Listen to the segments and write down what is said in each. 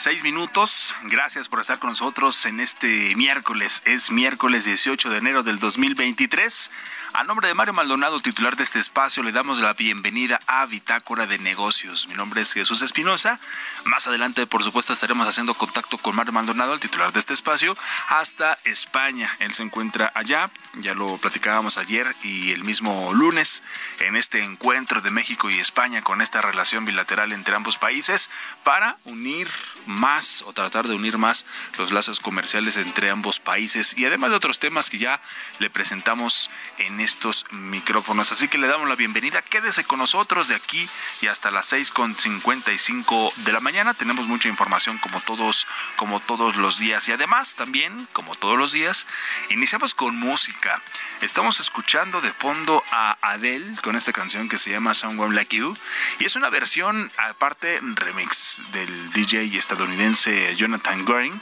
Seis minutos. Gracias por estar con nosotros en este miércoles. Es miércoles 18 de enero del 2023. A nombre de Mario Maldonado, titular de este espacio, le damos la bienvenida a Bitácora de Negocios. Mi nombre es Jesús Espinosa. Más adelante, por supuesto, estaremos haciendo contacto con Mario Maldonado, el titular de este espacio, hasta España. Él se encuentra allá, ya lo platicábamos ayer y el mismo lunes, en este encuentro de México y España con esta relación bilateral entre ambos países para unir más o tratar de unir más los lazos comerciales entre ambos países y además de otros temas que ya le presentamos en estos micrófonos. Así que le damos la bienvenida. Quédese con nosotros de aquí y hasta las seis con cinco de la mañana. Tenemos mucha información como todos, como todos los días. Y además, también, como todos los días, iniciamos con música. Estamos escuchando de fondo a Adele con esta canción que se llama Someone Like You. Y es una versión, aparte, remix del DJ estadounidense Jonathan Goring.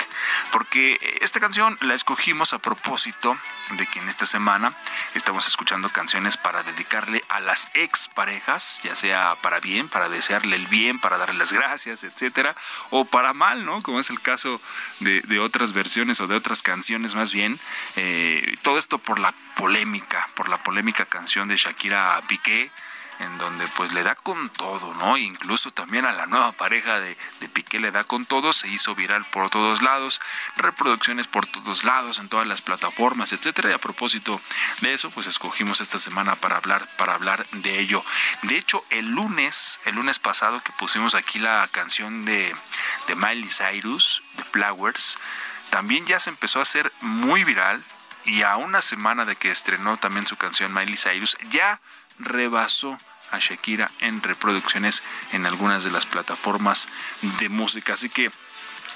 Porque esta canción la escogimos a propósito de que en esta semana estamos escuchando canciones para dedicarle a las ex parejas, ya sea para bien, para desearle el bien, para darle las gracias, etcétera, o para mal, ¿no? Como es el caso de, otras versiones o de otras canciones más bien. Eh, todo esto por la polémica, por la polémica canción de Shakira Piqué en donde pues le da con todo, ¿no? Incluso también a la nueva pareja de, de Piqué le da con todo, se hizo viral por todos lados, reproducciones por todos lados, en todas las plataformas, etcétera. Y a propósito de eso, pues escogimos esta semana para hablar, para hablar de ello. De hecho, el lunes, el lunes pasado que pusimos aquí la canción de, de Miley Cyrus, de Flowers, también ya se empezó a hacer muy viral y a una semana de que estrenó también su canción Miley Cyrus, ya rebasó a Shakira en reproducciones en algunas de las plataformas de música. Así que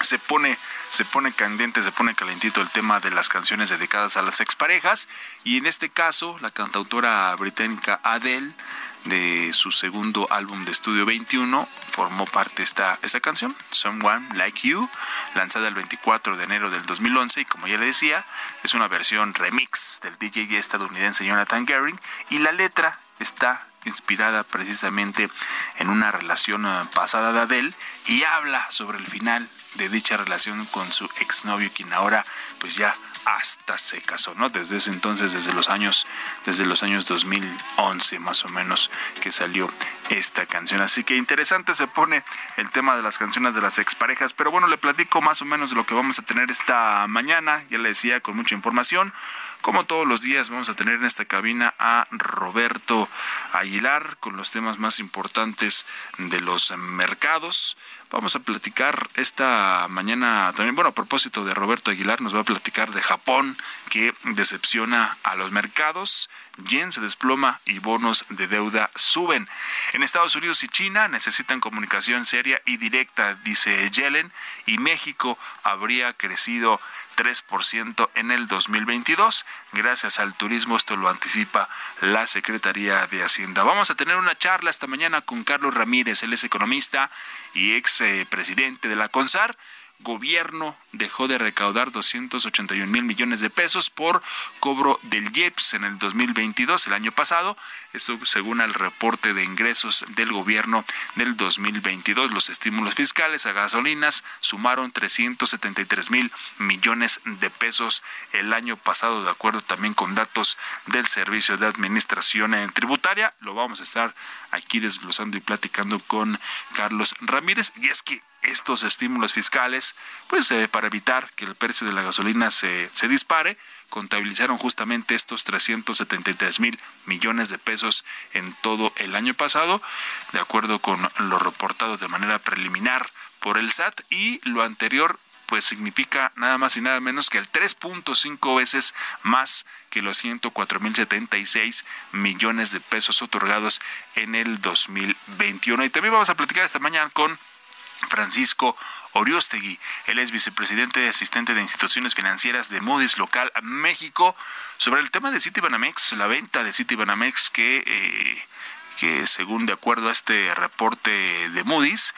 se pone se pone candente, se pone calentito el tema de las canciones dedicadas a las exparejas. Y en este caso la cantautora británica Adele de su segundo álbum de estudio 21 formó parte esta, esta canción, Someone Like You, lanzada el 24 de enero del 2011 y como ya le decía, es una versión remix del DJ estadounidense Jonathan Gehring. Y la letra está inspirada precisamente en una relación eh, pasada de Adele y habla sobre el final de dicha relación con su exnovio, quien ahora pues ya hasta se casó, ¿no? Desde ese entonces, desde los años, desde los años 2011 más o menos que salió esta canción. Así que interesante se pone el tema de las canciones de las exparejas, pero bueno, le platico más o menos de lo que vamos a tener esta mañana, ya le decía con mucha información. Como todos los días vamos a tener en esta cabina a Roberto Aguilar con los temas más importantes de los mercados. Vamos a platicar esta mañana también, bueno, a propósito de Roberto Aguilar, nos va a platicar de Japón que decepciona a los mercados. Yen se desploma y bonos de deuda suben. En Estados Unidos y China necesitan comunicación seria y directa, dice Yellen, y México habría crecido 3% en el 2022. Gracias al turismo, esto lo anticipa la Secretaría de Hacienda. Vamos a tener una charla esta mañana con Carlos Ramírez, él es economista y ex eh, presidente de la CONSAR gobierno dejó de recaudar 281 mil millones de pesos por cobro del IEPS en el 2022, el año pasado. Esto según el reporte de ingresos del gobierno del 2022. Los estímulos fiscales a gasolinas sumaron 373 mil millones de pesos el año pasado, de acuerdo también con datos del Servicio de Administración Tributaria. Lo vamos a estar aquí desglosando y platicando con Carlos Ramírez. Y es que estos estímulos fiscales, pues eh, para evitar que el precio de la gasolina se, se dispare, contabilizaron justamente estos 373 mil millones de pesos en todo el año pasado, de acuerdo con lo reportado de manera preliminar por el SAT y lo anterior pues significa nada más y nada menos que el 3.5 veces más que los 104 mil 76 millones de pesos otorgados en el 2021. Y también vamos a platicar esta mañana con Francisco Oriostegui. Él es vicepresidente y asistente de instituciones financieras de Moody's Local México. Sobre el tema de Citibanamex, la venta de Citibanamex que, eh, que según de acuerdo a este reporte de Moody's,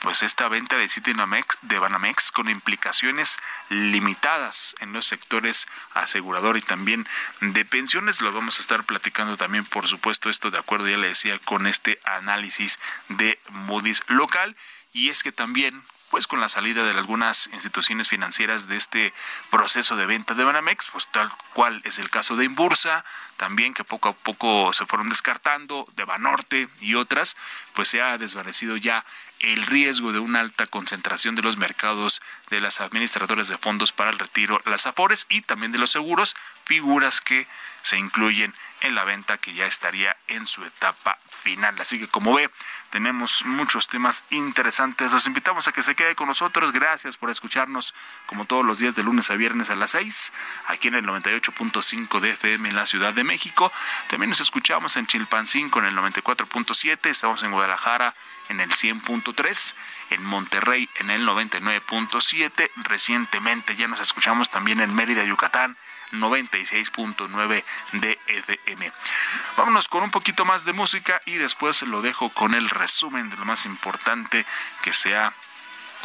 pues esta venta de Citibanamex de Banamex con implicaciones limitadas en los sectores asegurador y también de pensiones. Lo vamos a estar platicando también, por supuesto, esto de acuerdo, ya le decía, con este análisis de Moody's local y es que también pues con la salida de algunas instituciones financieras de este proceso de venta de Banamex, pues tal cual es el caso de Imbursa, también que poco a poco se fueron descartando, de Banorte y otras, pues se ha desvanecido ya el riesgo de una alta concentración de los mercados de las administradoras de fondos para el retiro, las AFORES y también de los seguros, figuras que se incluyen en la venta que ya estaría en su etapa final. Así que como ve, tenemos muchos temas interesantes. Los invitamos a que se quede con nosotros. Gracias por escucharnos como todos los días de lunes a viernes a las 6, aquí en el 98.5 de FM en la Ciudad de México. También nos escuchamos en Chilpancingo en el 94.7. Estamos en Guadalajara en el 100.3, en Monterrey en el 99.7. Recientemente ya nos escuchamos también en Mérida, Yucatán 96.9 de FM. Vámonos con un poquito más de música y después lo dejo con el resumen de lo más importante que sea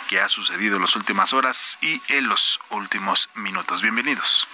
que ha sucedido en las últimas horas y en los últimos minutos. Bienvenidos.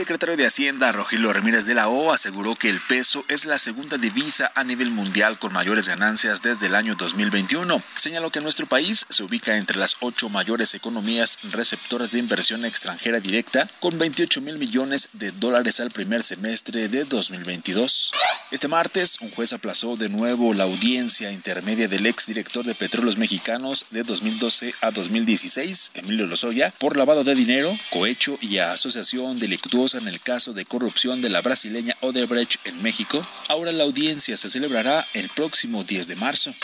Secretario de Hacienda, Rogelio Ramírez de la O, aseguró que el peso es la segunda divisa a nivel mundial con mayores ganancias desde el año 2021. Señaló que nuestro país se ubica entre las ocho mayores economías receptoras de inversión extranjera directa, con 28 mil millones de dólares al primer semestre de 2022. Este martes, un juez aplazó de nuevo la audiencia intermedia del exdirector de Petróleos Mexicanos de 2012 a 2016, Emilio Lozoya, por lavado de dinero, cohecho y asociación delictuosa en el caso de corrupción de la brasileña Odebrecht en México. Ahora la audiencia se celebrará el próximo 10 de marzo.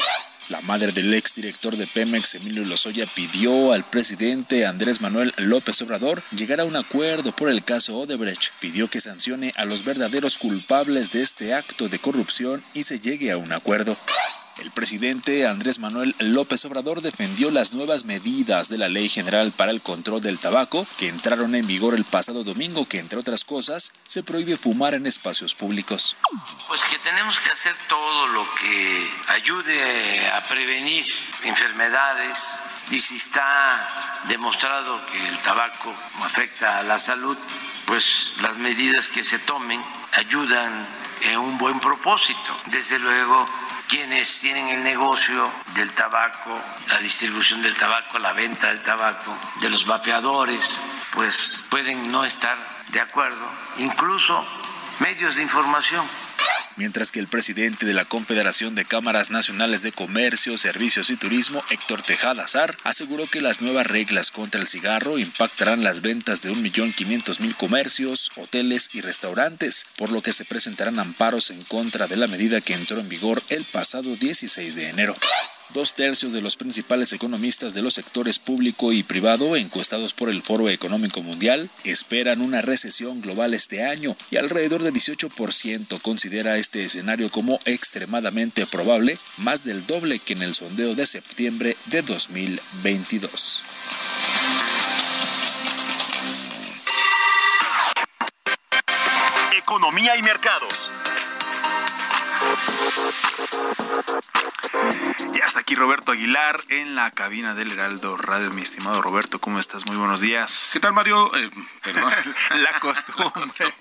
La madre del exdirector de Pemex, Emilio Lozoya, pidió al presidente Andrés Manuel López Obrador llegar a un acuerdo por el caso Odebrecht. Pidió que sancione a los verdaderos culpables de este acto de corrupción y se llegue a un acuerdo. El presidente Andrés Manuel López Obrador defendió las nuevas medidas de la Ley General para el Control del Tabaco que entraron en vigor el pasado domingo, que entre otras cosas se prohíbe fumar en espacios públicos. Pues que tenemos que hacer todo lo que ayude a prevenir enfermedades y si está demostrado que el tabaco afecta a la salud, pues las medidas que se tomen ayudan en un buen propósito. Desde luego quienes tienen el negocio del tabaco, la distribución del tabaco, la venta del tabaco, de los vapeadores, pues pueden no estar de acuerdo, incluso medios de información mientras que el presidente de la Confederación de Cámaras Nacionales de Comercio, Servicios y Turismo, Héctor Tejada Azar, aseguró que las nuevas reglas contra el cigarro impactarán las ventas de 1.500.000 comercios, hoteles y restaurantes, por lo que se presentarán amparos en contra de la medida que entró en vigor el pasado 16 de enero. Dos tercios de los principales economistas de los sectores público y privado encuestados por el Foro Económico Mundial esperan una recesión global este año y alrededor del 18% considera este escenario como extremadamente probable, más del doble que en el sondeo de septiembre de 2022. Economía y mercados. Y hasta aquí Roberto Aguilar en la cabina del Heraldo Radio. Mi estimado Roberto, ¿cómo estás? Muy buenos días. ¿Qué tal, Mario? Eh, perdón, la costumbre.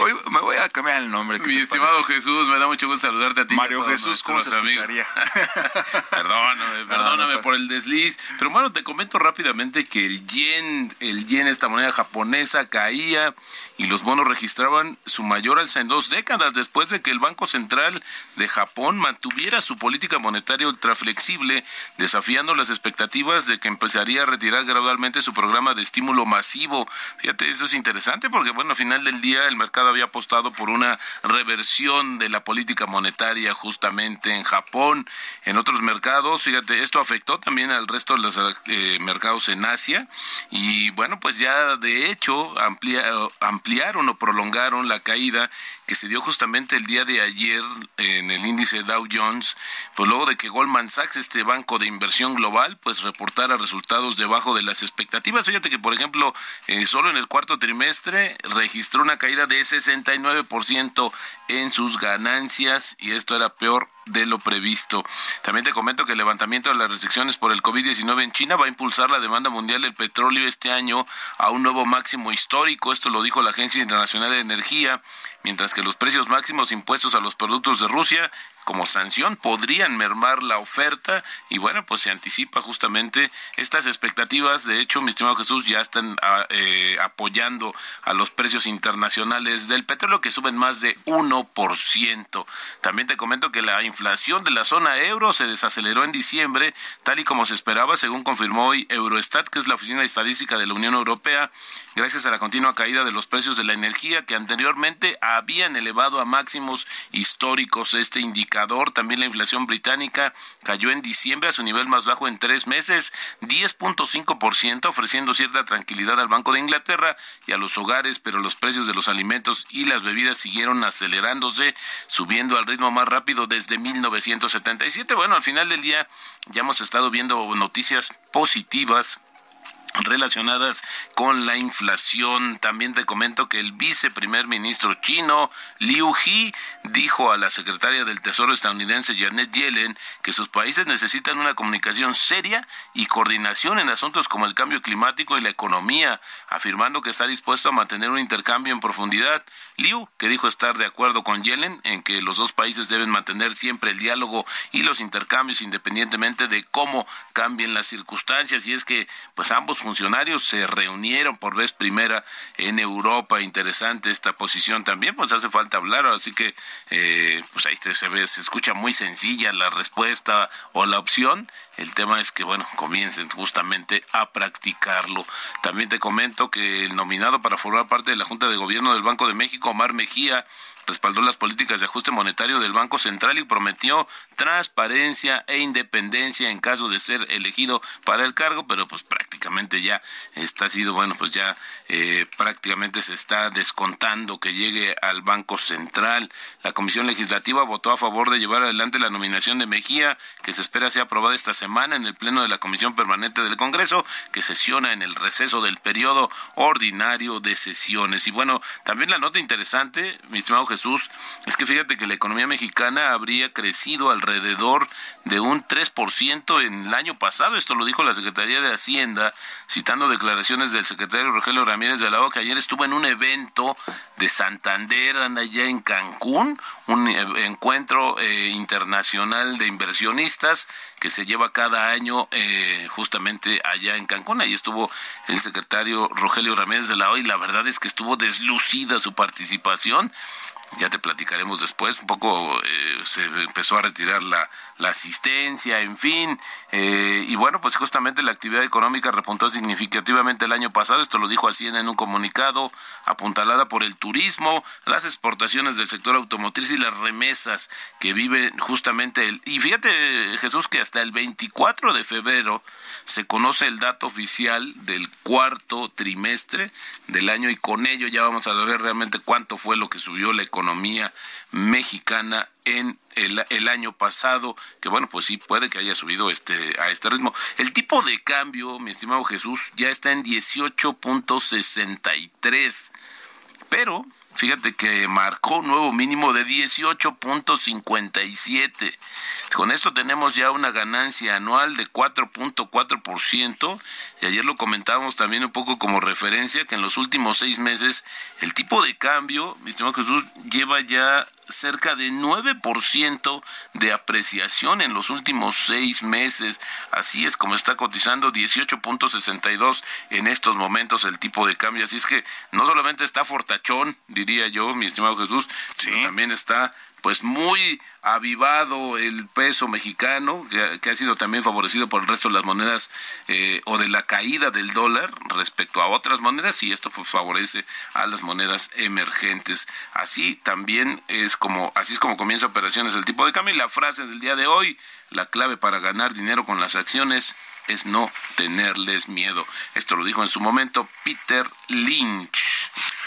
Hoy me voy a cambiar el nombre. Mi estimado Jesús, me da mucho gusto saludarte a ti. Mario Jesús, ¿cómo se escucharía? perdóname, perdóname por el desliz. Pero bueno, te comento rápidamente que el yen, el yen, esta moneda japonesa, caía y los bonos registraban su mayor alza en dos décadas después de que el Banco Central de Japón mantuviera su política monetaria ultraflexible, desafiando las expectativas de que empezaría a retirar gradualmente su programa de estímulo masivo. Fíjate, eso es interesante porque, bueno, al final del día el mercado había apostado por una reversión de la política monetaria justamente en Japón, en otros mercados. Fíjate, esto afectó también al resto de los eh, mercados en Asia y, bueno, pues ya de hecho amplia, ampliaron o prolongaron la caída que se dio justamente el día de ayer en el índice Dow Jones, pues luego de que Goldman Sachs, este banco de inversión global, pues reportara resultados debajo de las expectativas. Fíjate que, por ejemplo, eh, solo en el cuarto trimestre registró una caída de 69% en sus ganancias y esto era peor de lo previsto. También te comento que el levantamiento de las restricciones por el COVID-19 en China va a impulsar la demanda mundial del petróleo este año a un nuevo máximo histórico. Esto lo dijo la Agencia Internacional de Energía, mientras que los precios máximos impuestos a los productos de Rusia como sanción podrían mermar la oferta y bueno, pues se anticipa justamente estas expectativas. De hecho, mi estimado Jesús, ya están ah, eh, apoyando a los precios internacionales del petróleo que suben más de 1%. También te comento que la inflación de la zona euro se desaceleró en diciembre, tal y como se esperaba, según confirmó hoy Eurostat, que es la Oficina de Estadística de la Unión Europea, gracias a la continua caída de los precios de la energía que anteriormente habían elevado a máximos históricos este indicador también la inflación británica cayó en diciembre a su nivel más bajo en tres meses, 10.5%, ofreciendo cierta tranquilidad al Banco de Inglaterra y a los hogares, pero los precios de los alimentos y las bebidas siguieron acelerándose, subiendo al ritmo más rápido desde 1977. Bueno, al final del día ya hemos estado viendo noticias positivas relacionadas con la inflación. También te comento que el viceprimer ministro chino Liu He dijo a la secretaria del Tesoro estadounidense Janet Yellen que sus países necesitan una comunicación seria y coordinación en asuntos como el cambio climático y la economía, afirmando que está dispuesto a mantener un intercambio en profundidad. Liu, que dijo estar de acuerdo con Yellen en que los dos países deben mantener siempre el diálogo y los intercambios independientemente de cómo cambien las circunstancias y es que pues ambos funcionarios se reunieron por vez primera en Europa. Interesante esta posición también, pues hace falta hablar, así que eh, pues ahí se ve, se escucha muy sencilla la respuesta o la opción. El tema es que, bueno, comiencen justamente a practicarlo. También te comento que el nominado para formar parte de la Junta de Gobierno del Banco de México, Omar Mejía, respaldó las políticas de ajuste monetario del Banco Central y prometió transparencia e independencia en caso de ser elegido para el cargo, pero pues prácticamente ya está sido, bueno, pues ya eh, prácticamente se está descontando que llegue al Banco Central. La Comisión Legislativa votó a favor de llevar adelante la nominación de Mejía, que se espera sea aprobada esta semana en el Pleno de la Comisión Permanente del Congreso, que sesiona en el receso del periodo ordinario de sesiones. Y bueno, también la nota interesante, mi estimado Jesús, Jesús, es que fíjate que la economía mexicana habría crecido alrededor de un 3% en el año pasado. Esto lo dijo la Secretaría de Hacienda, citando declaraciones del secretario Rogelio Ramírez de la O, que ayer estuvo en un evento de Santander, allá en Cancún, un e, encuentro eh, internacional de inversionistas que se lleva cada año eh, justamente allá en Cancún. Ahí estuvo el secretario Rogelio Ramírez de la O y la verdad es que estuvo deslucida su participación ya te platicaremos después, un poco eh, se empezó a retirar la, la asistencia, en fin, eh, y bueno, pues justamente la actividad económica repuntó significativamente el año pasado, esto lo dijo Hacienda en un comunicado, apuntalada por el turismo, las exportaciones del sector automotriz y las remesas que viven justamente el... Y fíjate, Jesús, que hasta el 24 de febrero se conoce el dato oficial del cuarto trimestre del año y con ello ya vamos a ver realmente cuánto fue lo que subió la economía mexicana en el, el, año pasado, que bueno, pues sí puede que haya subido este a este ritmo. El tipo de cambio, mi estimado Jesús, ya está en 18.63, pero fíjate que marcó un nuevo mínimo de 18.57. Con esto tenemos ya una ganancia anual de 4.4% y ayer lo comentábamos también un poco como referencia que en los últimos seis meses el tipo de cambio, mi estimado Jesús, lleva ya cerca de 9% de apreciación en los últimos seis meses. Así es como está cotizando 18.62 en estos momentos el tipo de cambio. Así es que no solamente está fortachón, diría yo, mi estimado Jesús, sino también está pues muy avivado el peso mexicano, que, ha sido también favorecido por el resto de las monedas eh, o de la caída del dólar respecto a otras monedas, y esto pues favorece a las monedas emergentes. Así también es como, así es como comienza operaciones el tipo de cambio. Y la frase del día de hoy, la clave para ganar dinero con las acciones es no tenerles miedo. Esto lo dijo en su momento Peter Lynch.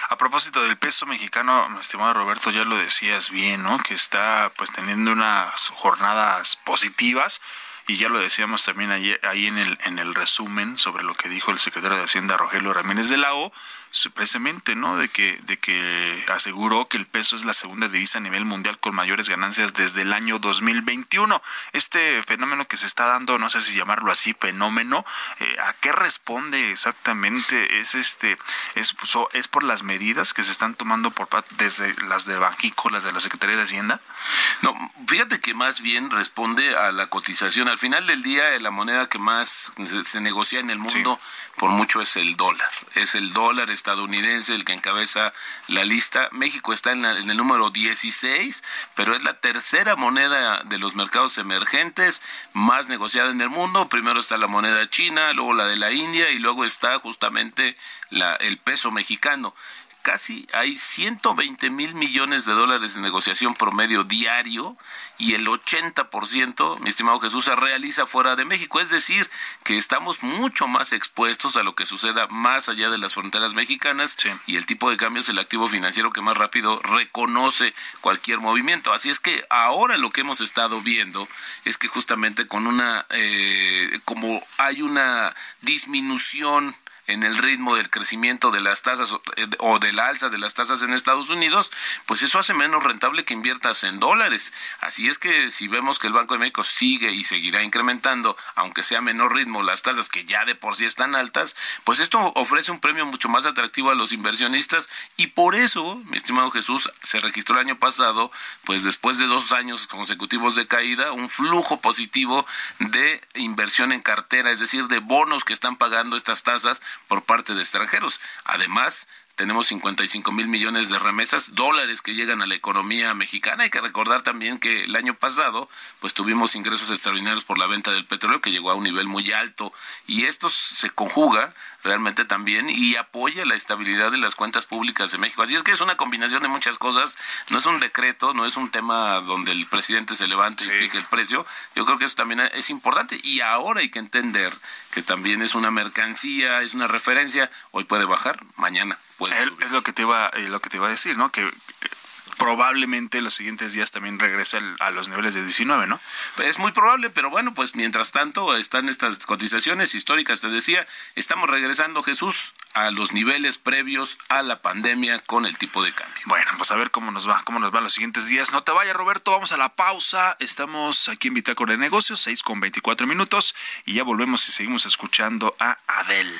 A propósito del peso mexicano, mi estimado Roberto, ya lo decías bien, ¿no? Que está pues teniendo unas jornadas positivas y ya lo decíamos también ahí, ahí en, el, en el resumen sobre lo que dijo el secretario de Hacienda Rogelio Ramírez de la O, precisamente, ¿no? De que, de que aseguró que el peso es la segunda divisa a nivel mundial con mayores ganancias desde el año 2021. Este fenómeno que se está dando, no sé si llamarlo así, fenómeno, eh, ¿a qué responde exactamente? Es este, es, es por las medidas que se están tomando por desde las de Banjico, las de la Secretaría de Hacienda. No, fíjate que más bien responde a la cotización. Al final del día, la moneda que más se, negocia en el mundo, por mucho es el dólar. Es el dólar, estadounidense el que encabeza la lista. México está en, el número 16, pero es la tercera moneda de los mercados emergentes más negociada en el mundo. Primero está la moneda china, luego la de la India y luego está justamente la, el peso mexicano casi hay 120 mil millones de dólares de negociación promedio diario y el 80%, mi estimado Jesús, se realiza fuera de México. Es decir, que estamos mucho más expuestos a lo que suceda más allá de las fronteras mexicanas y el tipo de cambio es el activo financiero que más rápido reconoce cualquier movimiento. Así es que ahora lo que hemos estado viendo es que justamente con una, eh, como hay una disminución en el ritmo del crecimiento de las tasas eh, o de la alza de las tasas en Estados Unidos, pues eso hace menos rentable que inviertas en dólares. Así es que si vemos que el Banco de México sigue y seguirá incrementando, aunque sea a menor ritmo, las tasas que ya de por sí están altas, pues esto ofrece un premio mucho más atractivo a los inversionistas y por eso, mi estimado Jesús, se registró el año pasado, pues después de dos años consecutivos de caída, un flujo positivo de inversión en cartera, es decir, de bonos que están pagando estas tasas por parte de extranjeros. Además, tenemos 55 mil millones de remesas, dólares que llegan a la economía mexicana. Hay que recordar también que el año pasado, pues tuvimos ingresos extraordinarios por la venta del petróleo que llegó a un nivel muy alto y esto se conjuga realmente también y apoya la estabilidad de las cuentas públicas de México. Así es que es una combinación de muchas cosas, no es un decreto, no es un tema donde el presidente se levante y fije el precio. Yo creo que eso también es importante y ahora hay que entender que también es una mercancía, es una referencia, hoy puede bajar, mañana puede subir. Es lo que te iba eh, lo que te iba a decir, ¿no? Que probablemente los siguientes días también regrese a los niveles de 19, ¿no? Es muy probable, pero bueno, pues mientras tanto están estas cotizaciones históricas, te decía, estamos regresando, Jesús, a los niveles previos a la pandemia con el tipo de cambio. Bueno, pues a ver cómo nos va, cómo nos van los siguientes días. No te vayas, Roberto, vamos a la pausa. Estamos aquí en Bitácora de Negocios, 6 con 24 minutos, y ya volvemos y seguimos escuchando a Adel.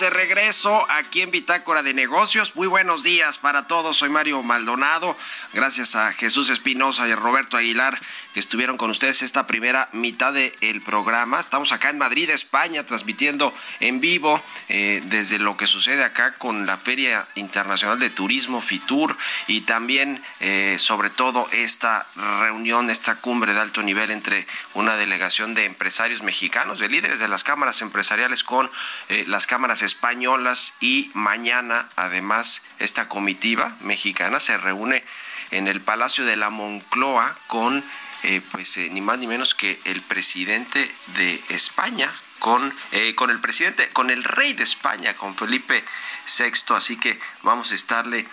De regreso aquí en Bitácora de Negocios. Muy buenos días para todos. Soy Mario Maldonado. Gracias a Jesús Espinosa y a Roberto Aguilar que estuvieron con ustedes esta primera mitad del programa. Estamos acá en Madrid, España, transmitiendo en vivo eh, desde lo que sucede acá con la Feria Internacional de Turismo, FITUR, y también, eh, sobre todo, esta reunión, esta cumbre de alto nivel entre una delegación de empresarios mexicanos, de líderes de las cámaras empresariales con eh, las cámaras españolas y mañana además esta comitiva mexicana se reúne en el Palacio de la Moncloa con eh, pues eh, ni más ni menos que el presidente de España con, eh, con el presidente, con el rey de España, con Felipe VI, así que vamos a estarle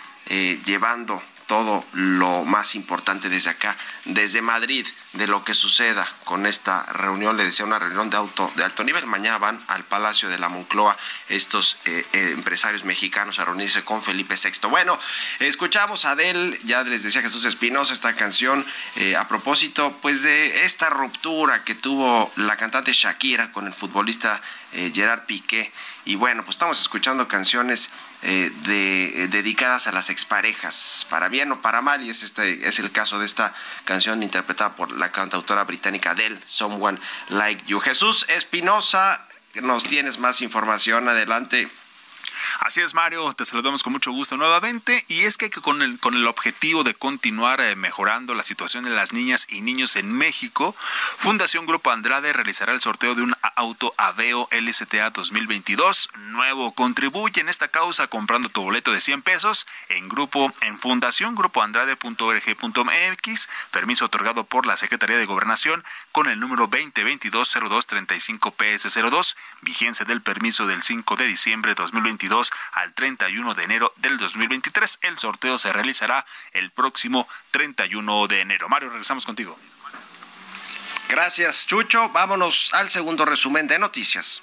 llevando todo lo más importante desde acá, desde Madrid, de lo que suceda con esta reunión. Le decía una reunión de, auto, de alto nivel. Mañana van al Palacio de la Moncloa estos eh, eh, empresarios mexicanos a reunirse con Felipe VI. Bueno, escuchamos a Adel, ya les decía Jesús Espinosa, esta canción eh, a propósito pues de esta ruptura que tuvo la cantante Shakira con el futbolista Gerard Piqué. Y bueno, pues estamos escuchando canciones de, dedicadas a las exparejas, para bien o para mal, y es, este, es el caso de esta canción interpretada por la cantautora británica Adele, Someone Like You. Jesús Espinosa, nos tienes más información, adelante. Así es, Mario, te saludamos con mucho gusto nuevamente y es que con el, con el objetivo de continuar eh, mejorando la situación de las niñas y niños en México, Fundación Grupo Andrade realizará el sorteo de un auto Aveo LSTA 2022 nuevo. Contribuye en esta causa comprando tu boleto de 100 pesos en grupo en Fundación permiso otorgado por la Secretaría de Gobernación con el número 2022-0235-PS02, vigencia del permiso del 5 de diciembre de 2022 al 31 de enero del 2023. El sorteo se realizará el próximo 31 de enero. Mario, regresamos contigo. Gracias, Chucho. Vámonos al segundo resumen de noticias.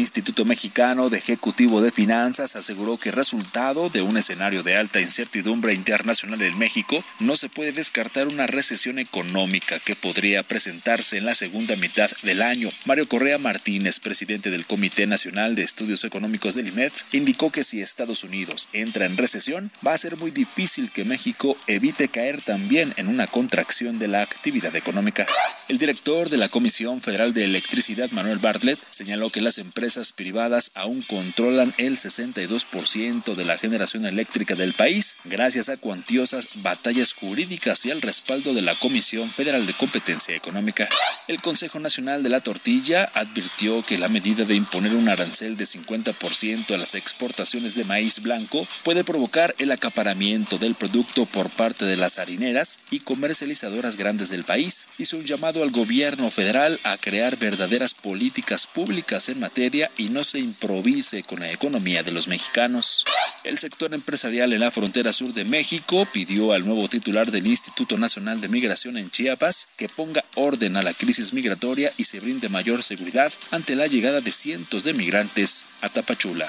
Instituto Mexicano de Ejecutivo de Finanzas aseguró que resultado de un escenario de alta incertidumbre internacional en México, no se puede descartar una recesión económica que podría presentarse en la segunda mitad del año. Mario Correa Martínez, presidente del Comité Nacional de Estudios Económicos del IMED, indicó que si Estados Unidos entra en recesión, va a ser muy difícil que México evite caer también en una contracción de la actividad económica. El director de la Comisión Federal de Electricidad, Manuel Bartlett, señaló que las empresas privadas aún controlan el 62% de la generación eléctrica del país, gracias a cuantiosas batallas jurídicas y al respaldo de la Comisión Federal de Competencia Económica. El Consejo Nacional de la Tortilla advirtió que la medida de imponer un arancel de 50% a las exportaciones de maíz blanco puede provocar el acaparamiento del producto por parte de las harineras y comercializadoras grandes del país. Hizo un llamado al gobierno federal a crear verdaderas políticas públicas en materia y no se improvise con la economía de los mexicanos. El sector empresarial en la frontera sur de México pidió al nuevo titular del Instituto Nacional de Migración en Chiapas que ponga orden a la crisis migratoria y se brinde mayor seguridad ante la llegada de cientos de migrantes a Tapachula.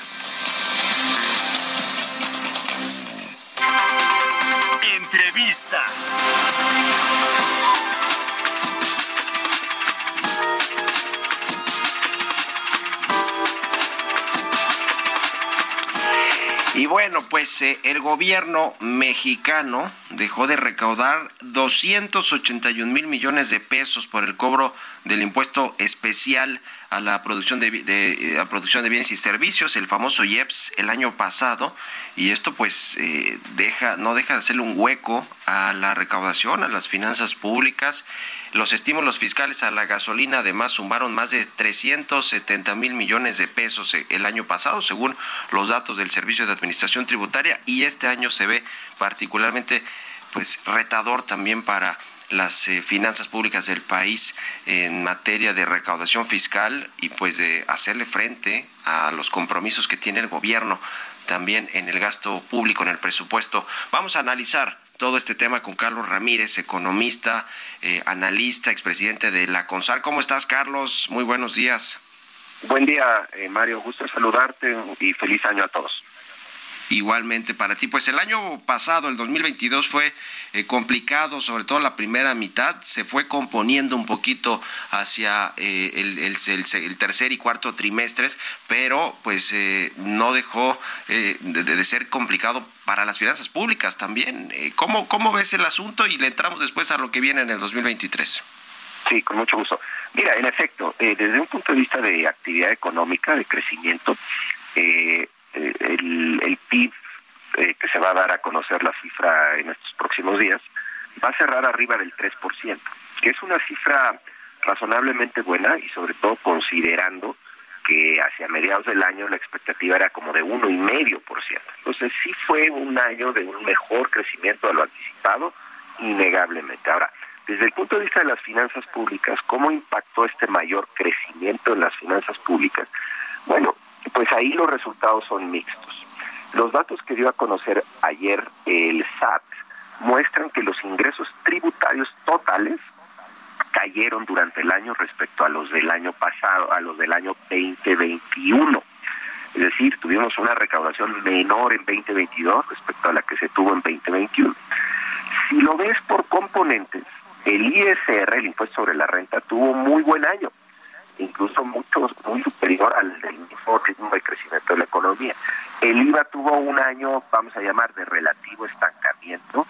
Entrevista. Y bueno, pues eh, el gobierno mexicano dejó de recaudar 281 mil millones de pesos por el cobro del impuesto especial a la producción de, de producción de bienes y servicios, el famoso IEPS, el año pasado, y esto pues eh, deja, no deja de hacerle un hueco a la recaudación, a las finanzas públicas. Los estímulos fiscales a la gasolina además sumaron más de 370 mil millones de pesos eh, el año pasado, según los datos del Servicio de Administración Tributaria, y este año se ve particularmente pues retador también para las eh, finanzas públicas del país en materia de recaudación fiscal y pues de hacerle frente a los compromisos que tiene el gobierno también en el gasto público, en el presupuesto. Vamos a analizar todo este tema con Carlos Ramírez, economista, eh, analista, expresidente de la CONSAR. ¿Cómo estás, Carlos? Muy buenos días. Buen día, eh, Mario. Gusto saludarte y feliz año a todos. Igualmente para ti. Pues el año pasado, el 2022, fue eh, complicado, sobre todo la primera mitad, se fue componiendo un poquito hacia eh, el, tercer y cuarto trimestres, pero pues eh, no dejó de, de, ser complicado para las finanzas públicas también. ¿Cómo, ¿Cómo ves el asunto? Y le entramos después a lo que viene en el 2023. Sí, con mucho gusto. Mira, en efecto, desde un punto de vista de actividad económica, de crecimiento, eh, eh, el, PIB eh, que se va a dar a conocer la cifra en estos próximos días va a cerrar arriba del 3%, que es una cifra razonablemente buena y sobre todo considerando que hacia mediados del año la expectativa era como de uno y medio por ciento. Entonces sí fue un año de un mejor crecimiento de lo anticipado, innegablemente. Ahora, desde el punto de vista de las finanzas públicas, ¿cómo impactó este mayor crecimiento en las finanzas públicas? Bueno, pues ahí los resultados son mixtos. Los datos que dio a conocer ayer el SAT muestran que los ingresos tributarios totales cayeron durante el año respecto a los del año pasado, a los del año 2021. Es decir, tuvimos una recaudación menor en 2022 respecto a la que se tuvo en 2021. Si lo ves por componentes, el ISR, el impuesto sobre la renta, tuvo muy buen año incluso mucho, muy superior al del mismo ritmo de crecimiento de la economía. El IVA tuvo un año, vamos a llamar, de relativo estancamiento,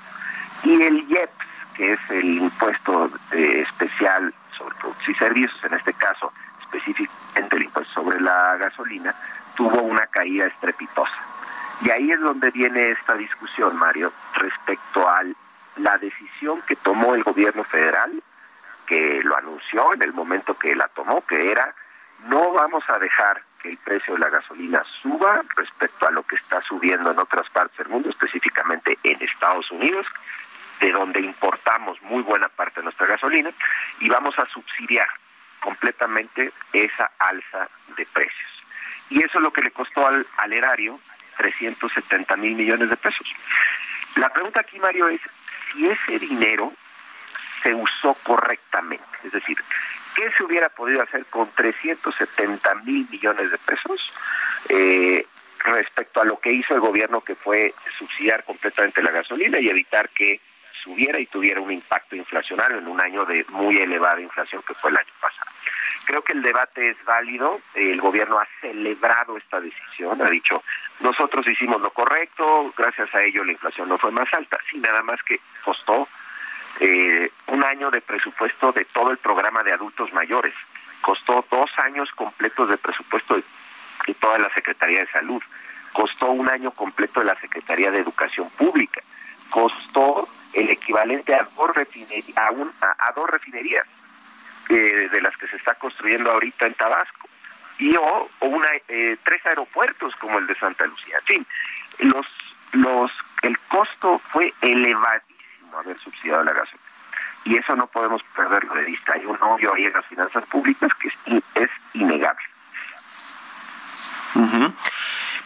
y el IEPS, que es el impuesto eh, especial sobre productos y servicios, en este caso específicamente el impuesto sobre la gasolina, tuvo una caída estrepitosa. Y ahí es donde viene esta discusión, Mario, respecto a la decisión que tomó el gobierno federal que lo anunció en el momento que la tomó, que era no vamos a dejar que el precio de la gasolina suba respecto a lo que está subiendo en otras partes del mundo, específicamente en Estados Unidos, de donde importamos muy buena parte de nuestra gasolina, y vamos a subsidiar completamente esa alza de precios. Y eso es lo que le costó al, al erario 370 mil millones de pesos. La pregunta aquí, Mario, es si ese dinero se usó correctamente. Es decir, ¿qué se hubiera podido hacer con 370 mil millones de pesos eh, respecto a lo que hizo el gobierno, que fue subsidiar completamente la gasolina y evitar que subiera y tuviera un impacto inflacionario en un año de muy elevada inflación que fue el año pasado? Creo que el debate es válido, el gobierno ha celebrado esta decisión, ha dicho, nosotros hicimos lo correcto, gracias a ello la inflación no fue más alta, sí, nada más que costó eh, un año de presupuesto de todo el programa de adultos mayores. Costó dos años completos de presupuesto de, toda la Secretaría de Salud. Costó un año completo de la Secretaría de Educación Pública. Costó el equivalente a dos, a, dos refinerías eh, de las que se está construyendo ahorita en Tabasco. Y o, una, eh, tres aeropuertos como el de Santa Lucía. En fin, los, los, el costo fue elevado haber subsidiado la gasolina. Y eso no podemos perderlo de vista. Hay un odio ahí en las finanzas públicas que es, es innegable.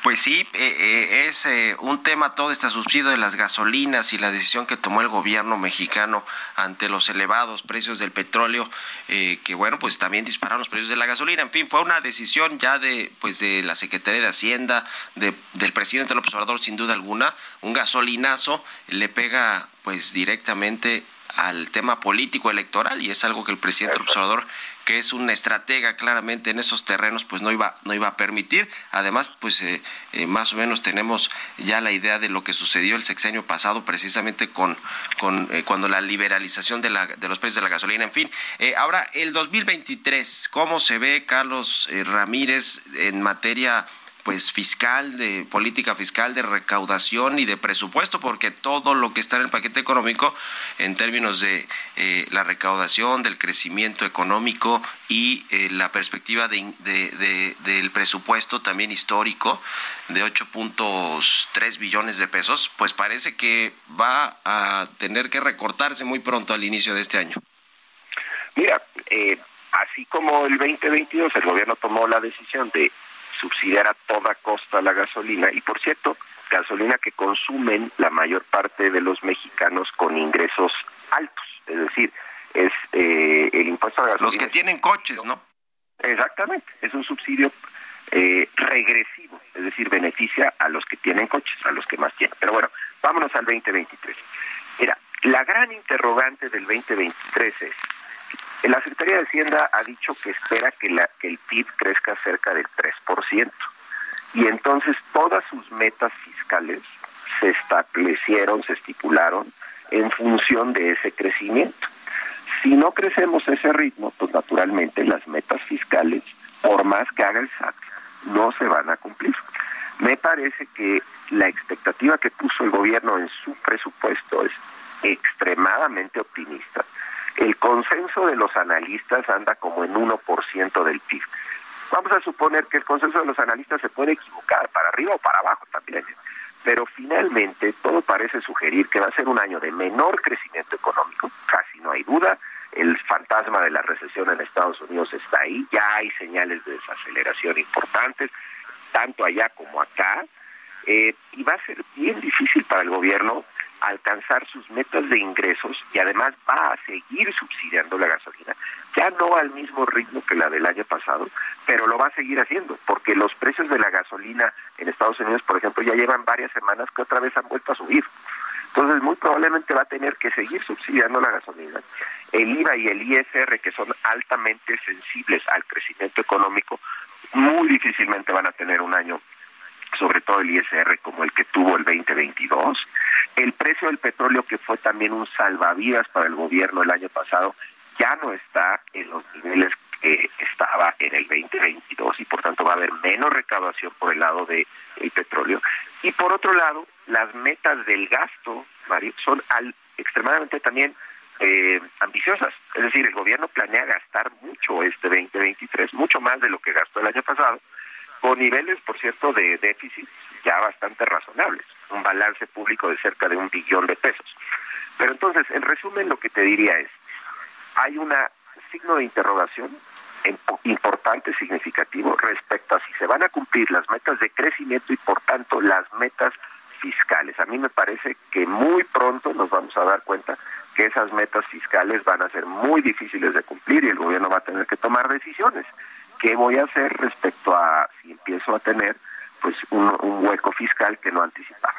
Pues sí, eh, eh, es eh, un tema todo este subsidio de las gasolinas y la decisión que tomó el gobierno mexicano ante los elevados precios del petróleo, que bueno, pues también dispararon los precios de la gasolina. En fin, fue una decisión ya de pues de la Secretaría de Hacienda, de, del presidente López Obrador, sin duda alguna. Un gasolinazo le pega pues directamente al tema político electoral y es algo que el presidente observador que es un estratega claramente en esos terrenos pues no iba no iba a permitir. Además pues eh, eh, más o menos tenemos ya la idea de lo que sucedió el sexenio pasado precisamente con con eh, cuando la liberalización de la de los precios de la gasolina en fin. Ahora el 2023 cómo se ve Carlos Ramírez en materia pues fiscal, de política fiscal, de recaudación y de presupuesto, porque todo lo que está en el paquete económico en términos de eh, la recaudación, del crecimiento económico y eh, la perspectiva de, del presupuesto también histórico de 8.3 billones de pesos, pues parece que va a tener que recortarse muy pronto al inicio de este año. Mira, eh, así como el 2022 el gobierno tomó la decisión de subsidiar a toda costa la gasolina. Y por cierto, gasolina que consumen la mayor parte de los mexicanos con ingresos altos. Es decir, es eh, el impuesto a gasolina. Los que tienen coches, ¿no? Exactamente, es un subsidio eh, regresivo es decir, beneficia a los que tienen coches, a los que más tienen. Pero bueno, vámonos al 2023. Mira, la gran interrogante del 2023 es, la Secretaría de Hacienda ha dicho que espera que el PIB crezca cerca del 3%, y entonces todas sus metas fiscales se establecieron, se estipularon en función de ese crecimiento. Si no crecemos ese ritmo, pues naturalmente las metas fiscales, por más que haga el SAT, no se van a cumplir. Me parece que la expectativa que puso el gobierno en su presupuesto es extremadamente optimista. El consenso de los analistas anda como en 1% del PIB. Vamos a suponer que el consenso de los analistas se puede equivocar para arriba o para abajo también pero finalmente todo parece sugerir que va a ser un año de menor crecimiento económico, casi no hay duda, el fantasma de la recesión en Estados Unidos está ahí, ya hay señales de desaceleración importantes, tanto allá como acá, eh, y va a ser bien difícil para el gobierno alcanzar sus metas de ingresos y además va a seguir subsidiando la gasolina, ya no al mismo ritmo que la del año pasado, pero lo va a seguir haciendo, porque los precios de la gasolina en Estados Unidos, por ejemplo, ya llevan varias semanas que otra vez han vuelto a subir. Entonces, muy probablemente va a tener que seguir subsidiando la gasolina. El IVA y el ISR, que son altamente sensibles al crecimiento económico, muy difícilmente van a tener un año sobre todo el ISR como el que tuvo el 2022. El precio del petróleo, que fue también un salvavidas para el gobierno el año pasado, ya no está en los niveles que estaba en el 2022 y por tanto va a haber menos recaudación por el lado del petróleo. Y por otro lado, las metas del gasto, Mario, son al, extremadamente también eh, ambiciosas. Es decir, el gobierno planea gastar mucho este 2023, mucho más de lo que gastó el año pasado, con niveles, por cierto, de déficit ya bastante razonables, un balance público de cerca de un billón de pesos. Pero entonces, en resumen, lo que te diría es, hay un signo de interrogación importante, significativo, respecto a si se van a cumplir las metas de crecimiento y, por tanto, las metas fiscales. A mí me parece que muy pronto nos vamos a dar cuenta que esas metas fiscales van a ser muy difíciles de cumplir y el gobierno va a tener que tomar decisiones. ¿Qué voy a hacer respecto a si empiezo a tener pues un, hueco fiscal que no anticipaba?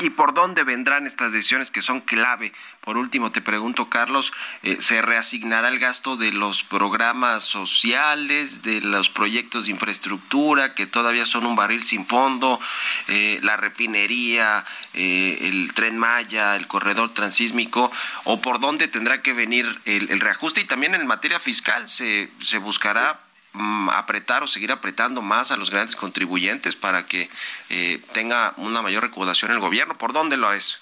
¿Y por dónde vendrán estas decisiones que son clave? Por último, te pregunto, Carlos, eh, ¿se reasignará el gasto de los programas sociales, de los proyectos de infraestructura que todavía son un barril sin fondo, eh, la refinería, eh, el tren Maya, el corredor transísmico? ¿O por dónde tendrá que venir el, el reajuste? Y también en materia fiscal, ¿se, se buscará apretar o seguir apretando más a los grandes contribuyentes para que eh, tenga una mayor recaudación el gobierno? ¿Por dónde lo es?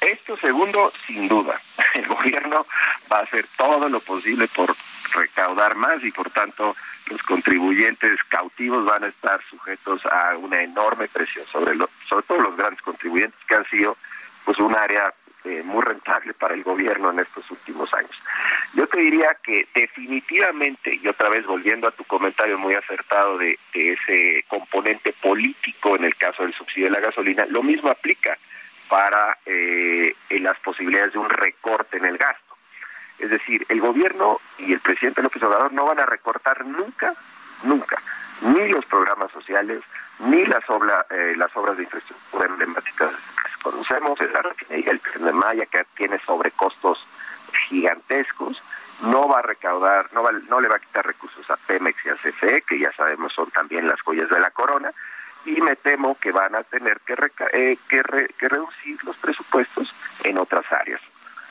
Esto segundo, sin duda. El gobierno va a hacer todo lo posible por recaudar más y por tanto los contribuyentes cautivos van a estar sujetos a una enorme presión sobre, sobre todo los grandes contribuyentes que han sido pues un área eh, muy rentable para el gobierno en estos últimos años. Yo te diría que definitivamente, y otra vez volviendo a tu comentario muy acertado de, ese componente político en el caso del subsidio de la gasolina, lo mismo aplica para eh, las posibilidades de un recorte en el gasto. Es decir, el gobierno y el presidente López Obrador no van a recortar nunca, nunca, ni los programas sociales, ni las, obra, eh, las obras de infraestructura conocemos, es la refinería tren de Maya, que tiene sobrecostos gigantescos, no va a recaudar, no, va, no le va a quitar recursos a Pemex y a CFE, que ya sabemos son también las joyas de la corona, y me temo que van a tener que, eh, que, reducir los presupuestos en otras áreas.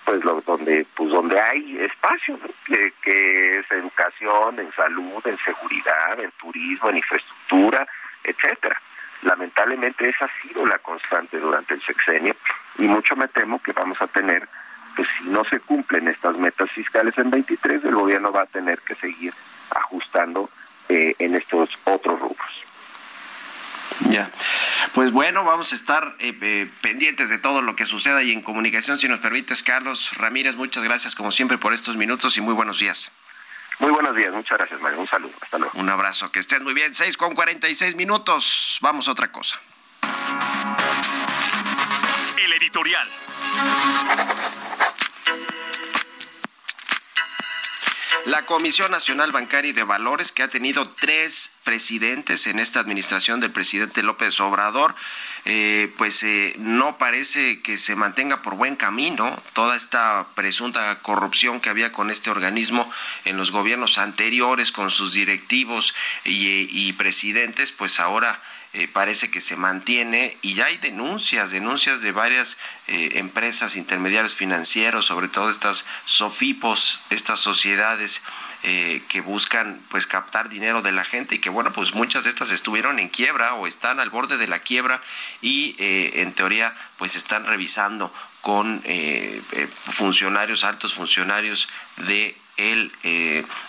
Pues lo, donde pues donde hay espacio que, que, es educación en salud en seguridad en turismo en infraestructura Lamentablemente esa ha sido la constante durante el sexenio y mucho me temo que vamos a tener, pues si no se cumplen estas metas fiscales en 23, el gobierno va a tener que seguir ajustando eh, en estos otros rubros. Ya. Pues bueno, vamos a estar eh, eh, pendientes de todo lo que suceda y en comunicación, si nos permites, Carlos Ramírez, muchas gracias como siempre por estos minutos y muy buenos días. Muy buenos días, muchas gracias, Mario. Un saludo, hasta luego. Un abrazo, que estés muy bien. 6 con 46 minutos. Vamos a otra cosa. El editorial. La Comisión Nacional Bancaria y de Valores, que ha tenido tres presidentes en esta administración del presidente López Obrador, eh, pues eh, no parece que se mantenga por buen camino toda esta presunta corrupción que había con este organismo en los gobiernos anteriores, con sus directivos y, presidentes, pues ahora eh, parece que se mantiene y ya hay denuncias, denuncias de varias empresas intermediarios financieros, sobre todo estas SOFIPOS, estas sociedades eh, que buscan pues captar dinero de la gente y que bueno pues muchas de estas estuvieron en quiebra o están al borde de la quiebra y eh, en teoría pues están revisando con eh, funcionarios altos funcionarios de el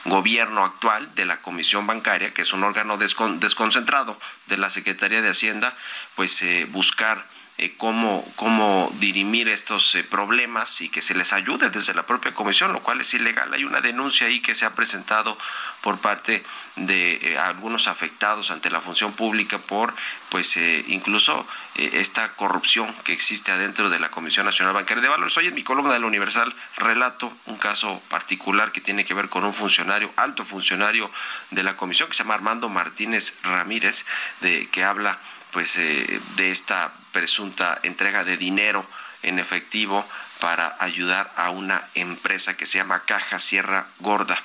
gobierno actual de la Comisión Bancaria, que es un órgano desconcentrado de la Secretaría de Hacienda, pues buscar eh, cómo, cómo dirimir estos eh, problemas y que se les ayude desde la propia comisión, lo cual es ilegal. Hay una denuncia ahí que se ha presentado por parte de eh, algunos afectados ante la función pública por pues incluso esta corrupción que existe adentro de la Comisión Nacional Bancaria de Valores. Hoy en mi columna de la Universal relato un caso particular que tiene que ver con un funcionario, alto funcionario de la comisión que se llama Armando Martínez Ramírez, de que habla pues eh, de esta presunta entrega de dinero en efectivo para ayudar a una empresa que se llama Caja Sierra Gorda.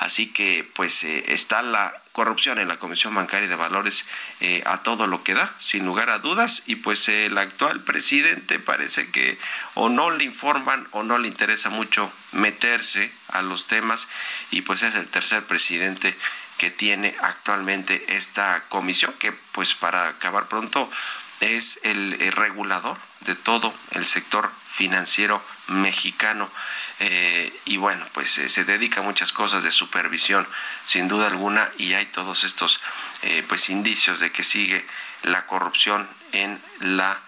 Así que pues eh, está la corrupción en la Comisión Bancaria de Valores eh, a todo lo que da, sin lugar a dudas, y pues el actual presidente parece que o no le informan o no le interesa mucho meterse a los temas y pues es el tercer presidente que tiene actualmente esta comisión, que pues para acabar pronto es el, regulador de todo el sector financiero mexicano. Eh, y bueno, pues eh, se dedica a muchas cosas de supervisión, sin duda alguna, y hay todos estos eh, pues indicios de que sigue la corrupción en la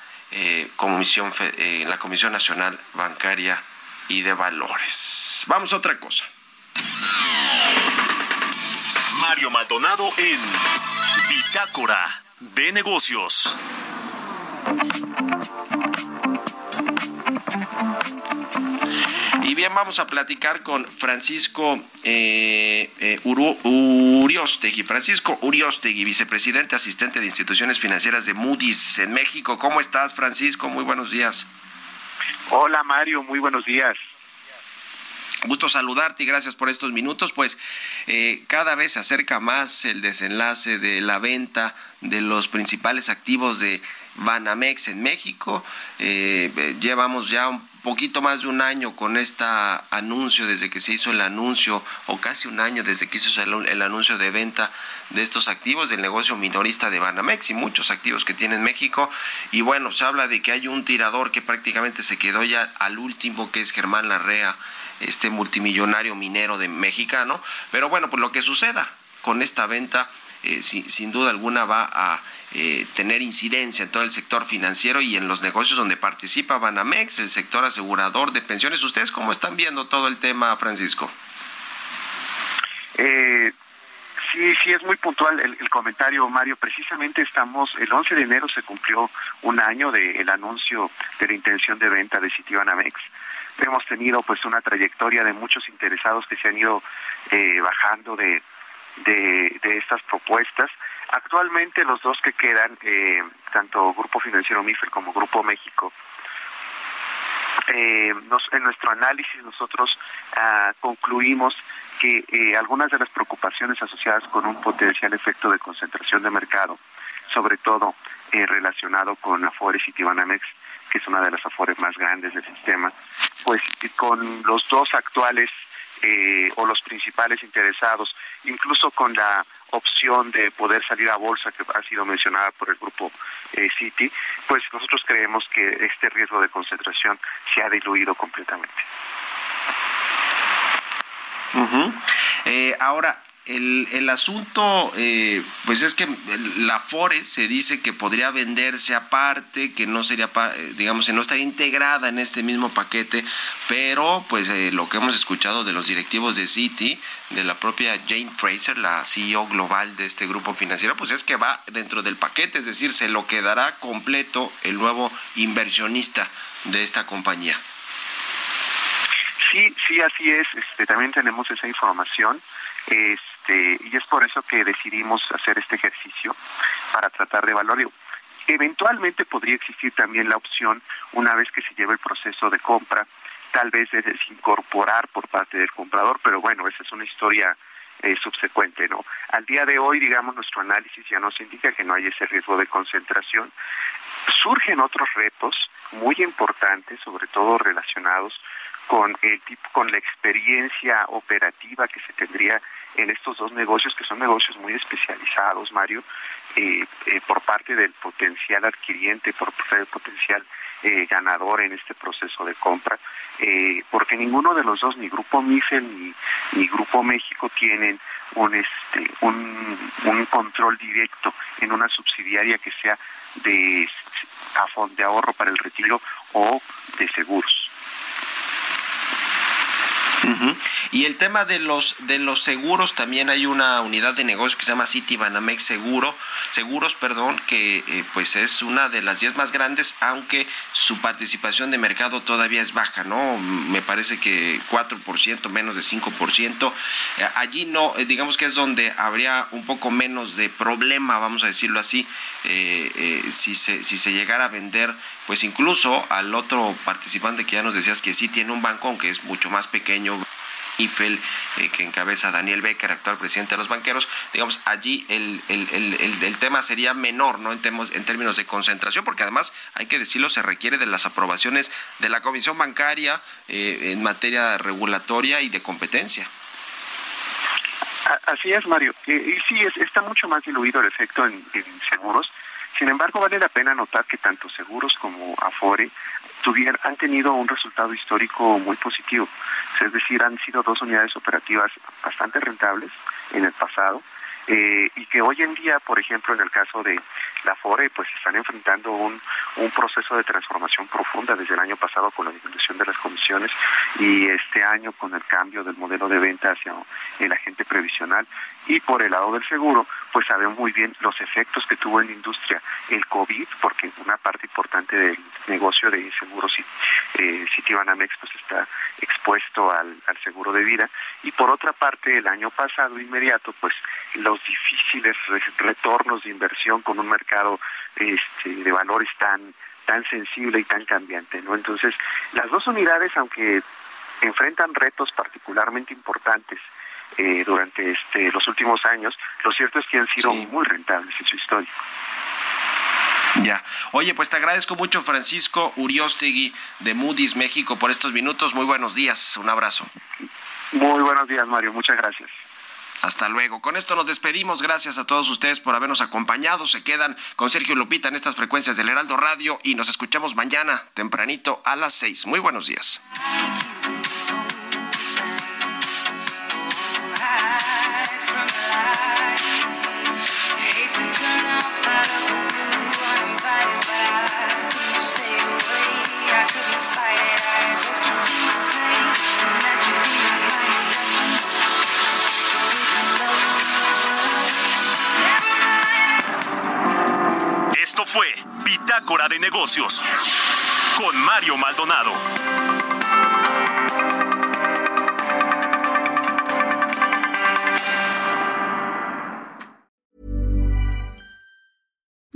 comisión, en la Comisión Nacional Bancaria y de Valores. Vamos a otra cosa. Mario Maldonado en Bitácora de Negocios. Y bien, vamos a platicar con Francisco eh, eh, Uriostegui. Francisco Uriostegui, vicepresidente asistente de instituciones financieras de Moody's en México. ¿Cómo estás, Francisco? Muy buenos días. Hola, Mario. Muy buenos días. Gusto saludarte y gracias por estos minutos. Pues eh, cada vez se acerca más el desenlace de la venta de los principales activos de Banamex en México. Eh, llevamos ya un poquito más de un año con este anuncio, desde que se hizo el anuncio, o casi un año desde que hizo el, anuncio de venta de estos activos del negocio minorista de Banamex y muchos activos que tiene México. Y bueno, se habla de que hay un tirador que prácticamente se quedó ya al último, que es Germán Larrea este multimillonario minero de mexicano. Pero bueno, pues lo que suceda con esta venta, eh, sin, duda alguna va a eh, tener incidencia en todo el sector financiero y en los negocios donde participa Banamex, el sector asegurador de pensiones. ¿Ustedes cómo están viendo todo el tema, Francisco? Eh, sí, sí, es muy puntual el, comentario, Mario. Precisamente estamos, el 11 de enero se cumplió un año del anuncio de la intención de venta de Citibanamex hemos tenido pues una trayectoria de muchos interesados que se han ido eh, bajando de, de, estas propuestas. Actualmente los dos que quedan, eh, tanto Grupo Financiero MIFEL como Grupo México, eh, en nuestro análisis nosotros ah, concluimos que algunas de las preocupaciones asociadas con un potencial efecto de concentración de mercado, sobre todo relacionado con Afores y Tibanamex, que es una de las afores más grandes del sistema, pues con los dos actuales eh, o los principales interesados, incluso con la opción de poder salir a bolsa que ha sido mencionada por el grupo eh, City, pues nosotros creemos que este riesgo de concentración se ha diluido completamente. Eh, ahora, el, el asunto, eh, pues es que la FORE se dice que podría venderse aparte, que no sería, eh, digamos, que no estaría integrada en este mismo paquete, pero pues eh, lo que hemos escuchado de los directivos de Citi, de la propia Jane Fraser, la CEO global de este grupo financiero, pues es que va dentro del paquete, es decir, se lo quedará completo el nuevo inversionista de esta compañía. sí, sí, así es. Este, también tenemos esa información. Este, y es por eso que decidimos hacer este ejercicio para tratar de evaluar. Eventualmente podría existir también la opción, una vez que se lleve el proceso de compra, tal vez de desincorporar por parte del comprador, pero bueno, esa es una historia eh, subsecuente, ¿no? Al día de hoy, digamos, nuestro análisis ya nos indica que no hay ese riesgo de concentración. Surgen otros retos muy importantes, sobre todo relacionados con el tipo, con la experiencia operativa que se tendría en estos dos negocios, que son negocios muy especializados, Mario, eh, por parte del potencial adquiriente, por parte del potencial eh, ganador en este proceso de compra, eh, porque ninguno de los dos, ni Grupo MIFEL ni, Grupo México, tienen un, este, un, un control directo en una subsidiaria que sea de, de ahorro para el retiro o de seguros. Y el tema de los de los seguros también hay una unidad de negocio que se llama City Banamex Seguro, Seguros, perdón, que eh, pues es una de las 10 más grandes, aunque su participación de mercado todavía es baja, ¿no? Me parece que 4%, menos de 5%. Eh, allí no, eh, digamos que es donde habría un poco menos de problema, vamos a decirlo así, si se si se llegara a vender, pues incluso al otro participante que ya nos decías que sí tiene un banco, aunque es mucho más pequeño IFEL, eh, que encabeza Daniel Becker, actual presidente de los banqueros, digamos, allí el, el, tema sería menor, ¿no? En, en términos de concentración, porque además, hay que decirlo, se requiere de las aprobaciones de la Comisión Bancaria eh, en materia regulatoria y de competencia. Así es, Mario. y sí, está mucho más diluido el efecto en seguros. Sin embargo, vale la pena notar que tanto seguros como Afore han tenido un resultado histórico muy positivo. Es decir, han sido dos unidades operativas bastante rentables en el pasado eh, y que hoy en día, por ejemplo, en el caso de la FORE, pues están enfrentando un, un proceso de transformación profunda desde el año pasado con la disminución de las comisiones y este año con el cambio del modelo de venta hacia el agente previsional y por el lado del seguro, pues sabemos muy bien los efectos que tuvo en la industria el COVID, porque una parte importante del negocio de seguros eh, Citibanamex pues está expuesto al, al seguro de vida y por otra parte el año pasado inmediato pues los difíciles retornos de inversión con un mercado este, de valores tan tan sensible y tan cambiante, ¿no? Entonces, las dos unidades, aunque enfrentan retos particularmente importantes eh, durante este, los últimos años, lo cierto es que han sido muy rentables en su historia. Ya. Oye, pues te agradezco mucho, Francisco Uriostegui de Moody's México, por estos minutos. Muy buenos días. Un abrazo. Muy buenos días, Mario. Muchas gracias. Hasta luego. Con esto nos despedimos. Gracias a todos ustedes por habernos acompañado. Se quedan con Sergio Lupita en estas frecuencias del Heraldo Radio y nos escuchamos mañana tempranito a las seis. Muy buenos días. Fue Bitácora de Negocios con Mario Maldonado.